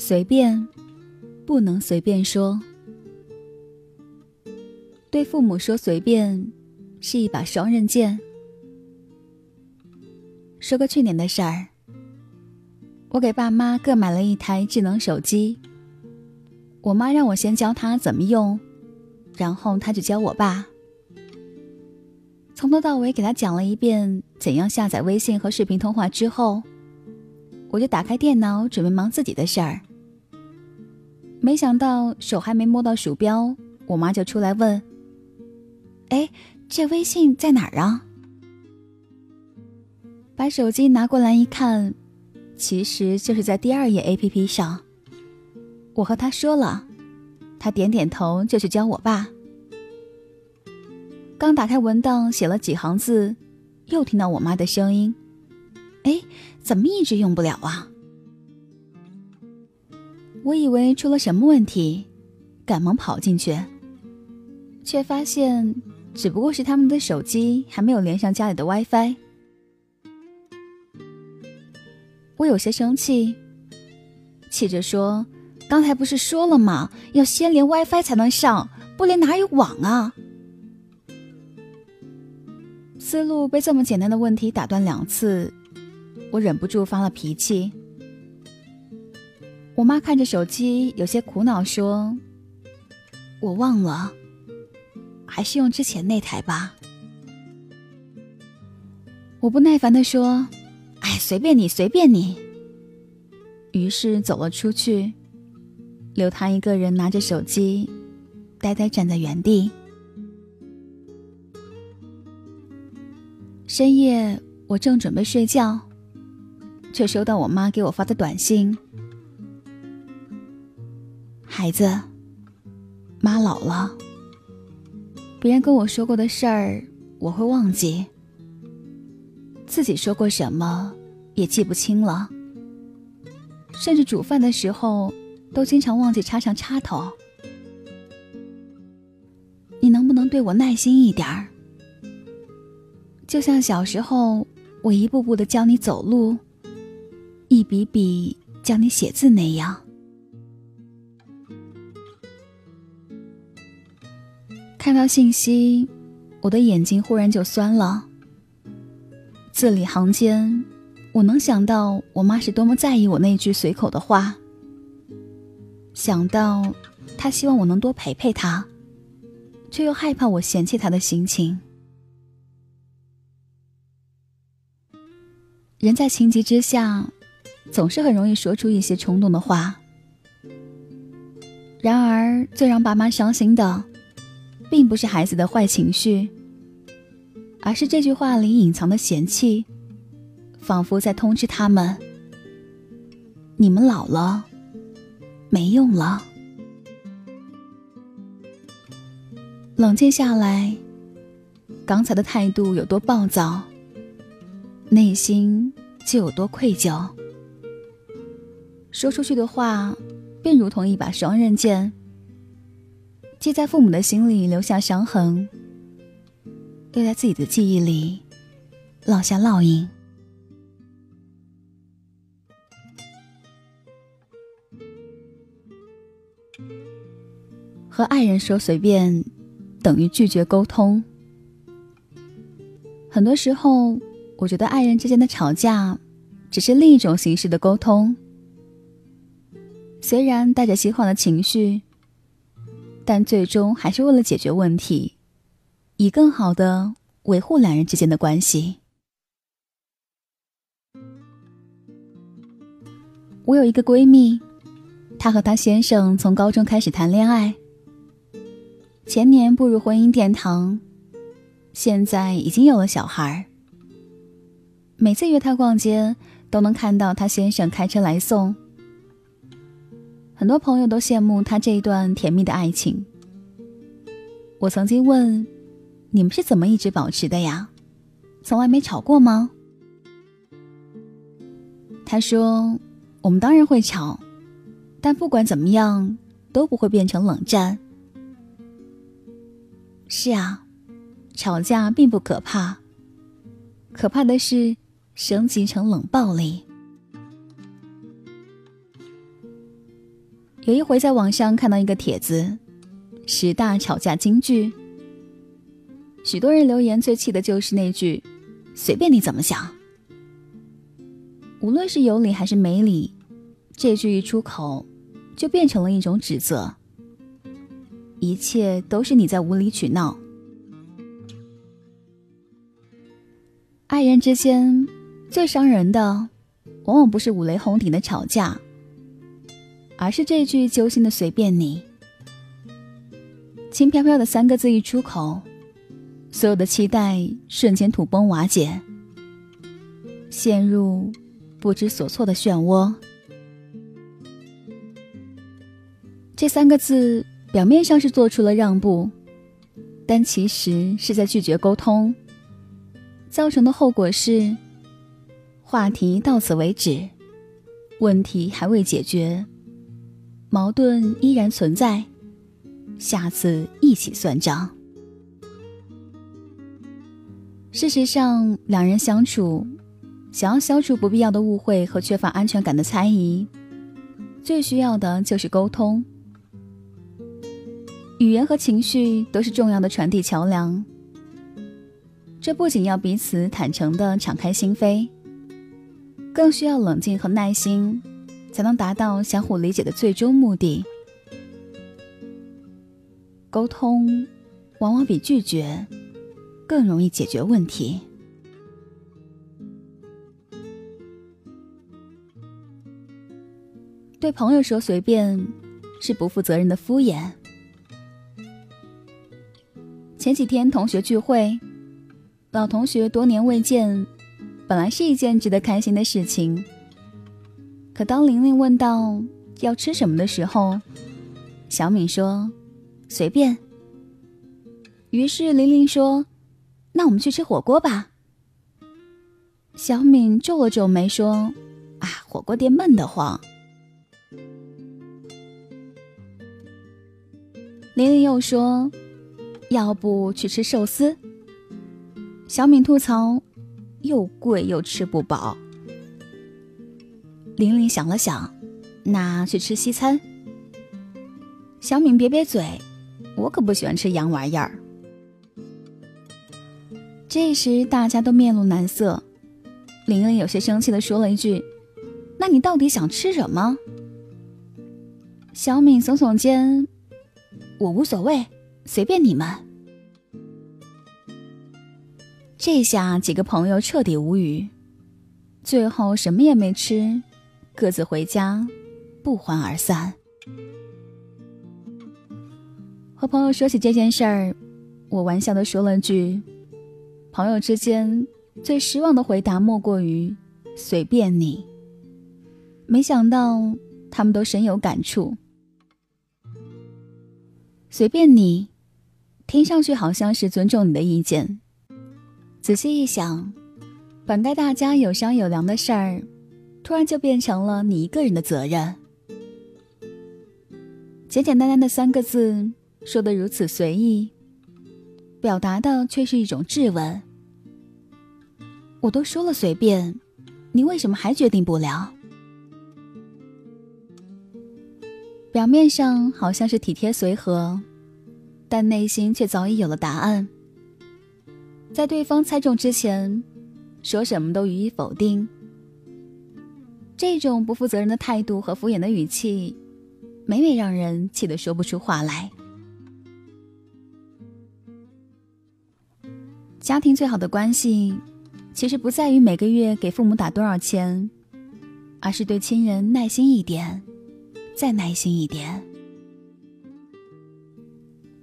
随便，不能随便说。对父母说随便，是一把双刃剑。说个去年的事儿，我给爸妈各买了一台智能手机。我妈让我先教他怎么用，然后他就教我爸。从头到尾给他讲了一遍怎样下载微信和视频通话之后，我就打开电脑准备忙自己的事儿。没想到手还没摸到鼠标，我妈就出来问：“哎，这微信在哪儿啊？”把手机拿过来一看，其实就是在第二页 APP 上。我和他说了，他点点头就去教我爸。刚打开文档，写了几行字，又听到我妈的声音：“哎，怎么一直用不了啊？”我以为出了什么问题，赶忙跑进去，却发现只不过是他们的手机还没有连上家里的 WiFi。我有些生气，气着说：“刚才不是说了吗？要先连 WiFi 才能上，不连哪有网啊？”思路被这么简单的问题打断两次，我忍不住发了脾气。我妈看着手机，有些苦恼说：“我忘了，还是用之前那台吧。”我不耐烦的说：“哎，随便你，随便你。”于是走了出去，留他一个人拿着手机，呆呆站在原地。深夜，我正准备睡觉，却收到我妈给我发的短信：“孩子，妈老了。别人跟我说过的事儿，我会忘记；自己说过什么，也记不清了。甚至煮饭的时候，都经常忘记插上插头。你能不能对我耐心一点儿？”就像小时候，我一步步的教你走路，一笔笔教你写字那样。看到信息，我的眼睛忽然就酸了。字里行间，我能想到我妈是多么在意我那句随口的话，想到她希望我能多陪陪她，却又害怕我嫌弃她的心情。人在情急之下，总是很容易说出一些冲动的话。然而，最让爸妈伤心的，并不是孩子的坏情绪，而是这句话里隐藏的嫌弃，仿佛在通知他们：你们老了，没用了。冷静下来，刚才的态度有多暴躁？内心就有多愧疚，说出去的话便如同一把双刃剑，既在父母的心里留下伤痕，又在自己的记忆里烙下烙印。和爱人说随便，等于拒绝沟通。很多时候。我觉得爱人之间的吵架，只是另一种形式的沟通。虽然带着喜欢的情绪，但最终还是为了解决问题，以更好的维护两人之间的关系。我有一个闺蜜，她和她先生从高中开始谈恋爱，前年步入婚姻殿堂，现在已经有了小孩。每次约她逛街，都能看到她先生开车来送。很多朋友都羡慕他这一段甜蜜的爱情。我曾经问：“你们是怎么一直保持的呀？从来没吵过吗？”他说：“我们当然会吵，但不管怎么样，都不会变成冷战。”是啊，吵架并不可怕，可怕的是。升级成冷暴力。有一回在网上看到一个帖子，十大吵架金句。许多人留言最气的就是那句“随便你怎么想”。无论是有理还是没理，这句一出口，就变成了一种指责。一切都是你在无理取闹。爱人之间最伤人的，往往不是五雷轰顶的吵架，而是这句揪心的“随便你”。轻飘飘的三个字一出口，所有的期待瞬间土崩瓦解，陷入不知所措的漩涡。这三个字。表面上是做出了让步，但其实是在拒绝沟通。造成的后果是，话题到此为止，问题还未解决，矛盾依然存在，下次一起算账。事实上，两人相处，想要消除不必要的误会和缺乏安全感的猜疑，最需要的就是沟通。语言和情绪都是重要的传递桥梁。这不仅要彼此坦诚的敞开心扉，更需要冷静和耐心，才能达到相互理解的最终目的。沟通往往比拒绝更容易解决问题。对朋友说随便，是不负责任的敷衍。前几天同学聚会，老同学多年未见，本来是一件值得开心的事情。可当玲玲问到要吃什么的时候，小敏说：“随便。”于是玲玲说：“那我们去吃火锅吧。”小敏皱了皱眉说：“啊，火锅店闷得慌。”玲玲又说。要不去吃寿司？小敏吐槽，又贵又吃不饱。玲玲想了想，那去吃西餐。小敏瘪瘪嘴，我可不喜欢吃洋玩意儿。这时大家都面露难色，玲玲有些生气的说了一句：“那你到底想吃什么？”小敏耸耸肩，我无所谓。随便你们。这下几个朋友彻底无语，最后什么也没吃，各自回家，不欢而散。和朋友说起这件事儿，我玩笑的说了句：“朋友之间最失望的回答莫过于‘随便你’。”没想到他们都深有感触。随便你。听上去好像是尊重你的意见，仔细一想，本该大家有商有量的事儿，突然就变成了你一个人的责任。简简单单的三个字，说的如此随意，表达的却是一种质问。我都说了随便，你为什么还决定不了？表面上好像是体贴随和。但内心却早已有了答案。在对方猜中之前，说什么都予以否定。这种不负责任的态度和敷衍的语气，每每让人气得说不出话来。家庭最好的关系，其实不在于每个月给父母打多少钱，而是对亲人耐心一点，再耐心一点。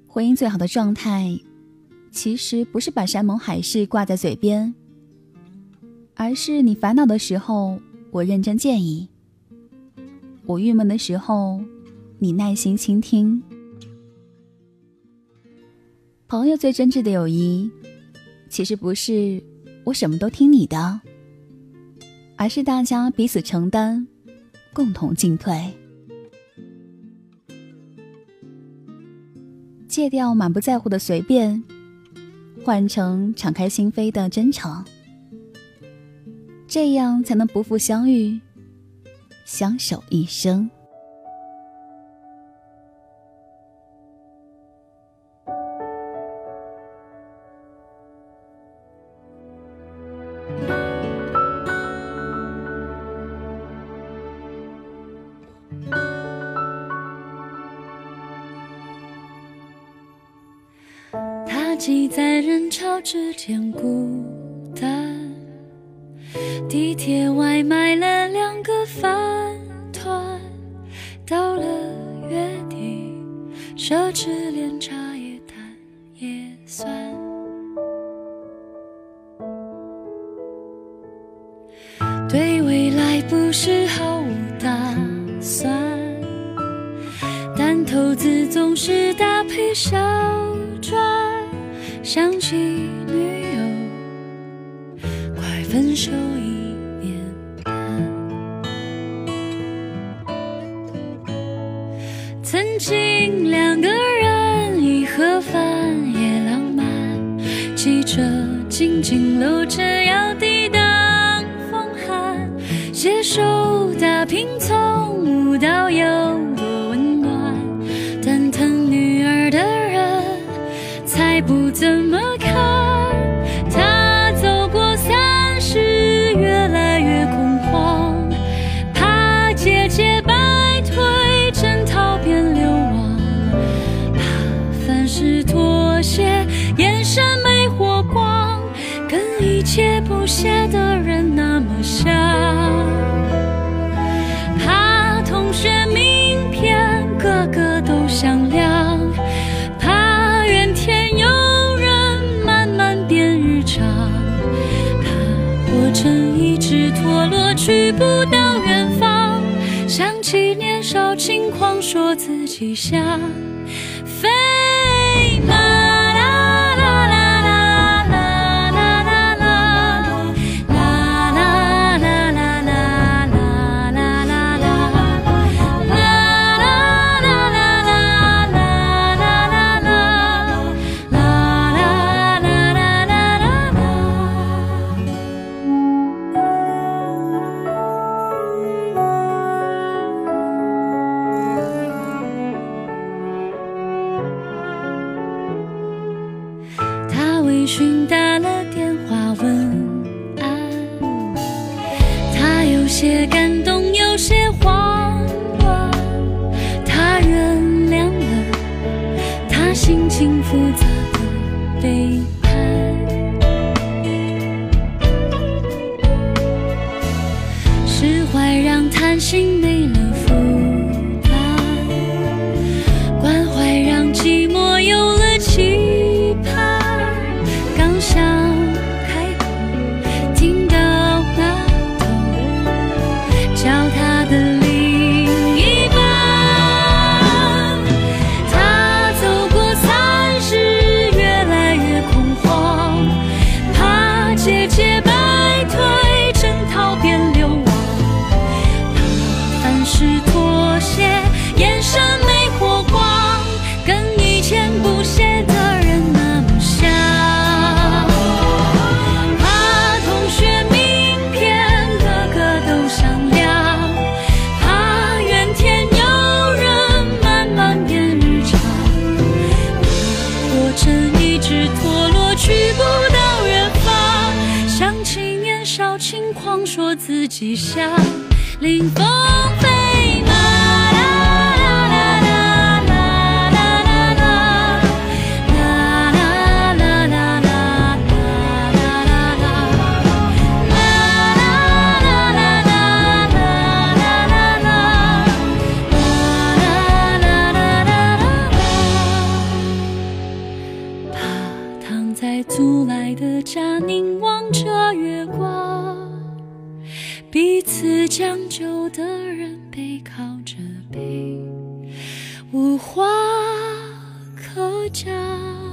婚姻最好的状态，其实不是把山盟海誓挂在嘴边，而是你烦恼的时候，我认真建议；我郁闷的时候，你耐心倾听。朋友最真挚的友谊，其实不是我什么都听你的，而是大家彼此承担，共同进退。戒掉满不在乎的随便，换成敞开心扉的真诚，这样才能不负相遇相守一生。他挤在人潮之间孤单地铁外买了两个饭团，到了月底，奢侈连茶叶蛋也算。对未来不是毫无打算，但投资总是搭配小赚，想起紧紧搂着要抵挡风寒，携手打拼从无到有多温暖，但疼女儿的人才不怎么不屑的人那么像。怕同学名片个个都响亮，怕怨天尤人慢慢变日常，怕活成一只陀螺去不到远方。想起年少轻狂，说自己像心没了去不到远方。想起年少轻狂，说自己像凌风飞下，凝望着月光，彼此将就的人背靠着背，无话可讲。